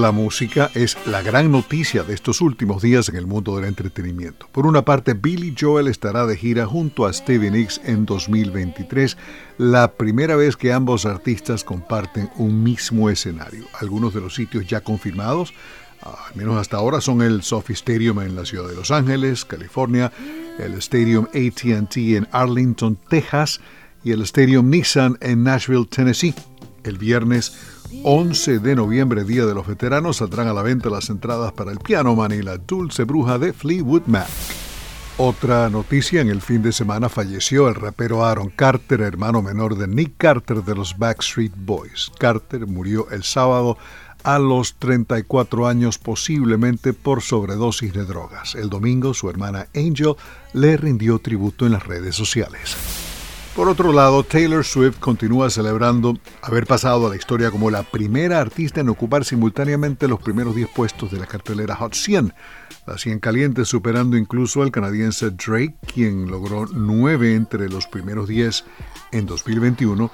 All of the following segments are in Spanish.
la música es la gran noticia de estos últimos días en el mundo del entretenimiento. Por una parte, Billy Joel estará de gira junto a Stevie Nicks en 2023, la primera vez que ambos artistas comparten un mismo escenario. Algunos de los sitios ya confirmados, al menos hasta ahora, son el Sophie Stadium en la ciudad de Los Ángeles, California, el Stadium ATT en Arlington, Texas, y el Stadium Nissan en Nashville, Tennessee. El viernes 11 de noviembre, Día de los Veteranos, saldrán a la venta las entradas para el Piano Man y la Dulce Bruja de Fleetwood Mac. Otra noticia, en el fin de semana falleció el rapero Aaron Carter, hermano menor de Nick Carter de los Backstreet Boys. Carter murió el sábado a los 34 años posiblemente por sobredosis de drogas. El domingo su hermana Angel le rindió tributo en las redes sociales. Por otro lado, Taylor Swift continúa celebrando haber pasado a la historia como la primera artista en ocupar simultáneamente los primeros 10 puestos de la cartelera Hot 100, la 100 caliente superando incluso al canadiense Drake, quien logró 9 entre los primeros 10 en 2021,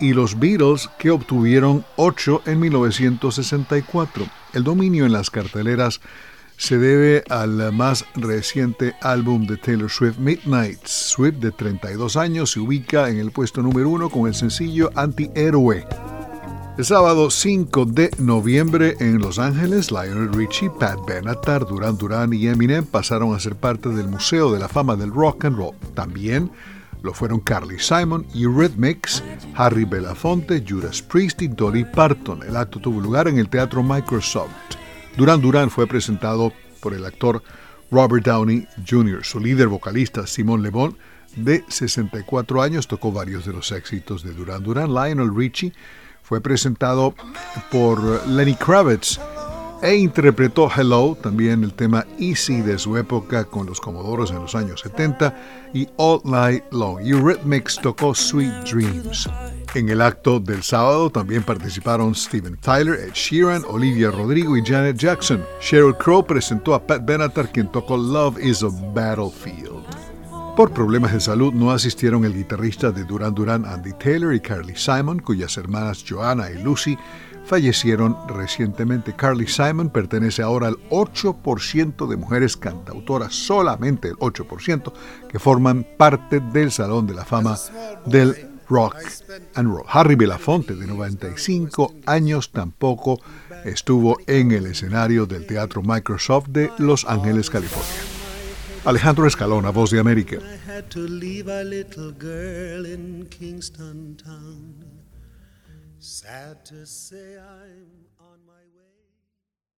y los Beatles, que obtuvieron 8 en 1964. El dominio en las carteleras se debe al más reciente álbum de Taylor Swift, Midnight. Swift, de 32 años, se ubica en el puesto número uno con el sencillo Anti-Héroe. El sábado 5 de noviembre en Los Ángeles, Lionel Richie, Pat Benatar, Duran Duran y Eminem pasaron a ser parte del Museo de la Fama del Rock and Roll. También lo fueron Carly Simon, Eurythmics, Harry Belafonte, Judas Priest y Dolly Parton. El acto tuvo lugar en el Teatro Microsoft. Duran Duran fue presentado por el actor Robert Downey Jr. Su líder vocalista, Simon Le Bon, de 64 años, tocó varios de los éxitos de Duran Duran. Lionel Richie fue presentado por Lenny Kravitz e interpretó Hello, también el tema Easy de su época con los Comodoros en los años 70 y All Night Long. Eurythmics tocó Sweet Dreams. En el acto del sábado también participaron Steven Tyler, Ed Sheeran, Olivia Rodrigo y Janet Jackson. Sheryl Crow presentó a Pat Benatar quien tocó Love is a Battlefield. Por problemas de salud no asistieron el guitarrista de Duran Duran Andy Taylor y Carly Simon, cuyas hermanas Joanna y Lucy fallecieron recientemente. Carly Simon pertenece ahora al 8% de mujeres cantautoras, solamente el 8%, que forman parte del Salón de la Fama del Rock and Roll. Harry Belafonte, de 95 años, tampoco estuvo en el escenario del Teatro Microsoft de Los Ángeles, california. Alejandro Escalona, Voz de América.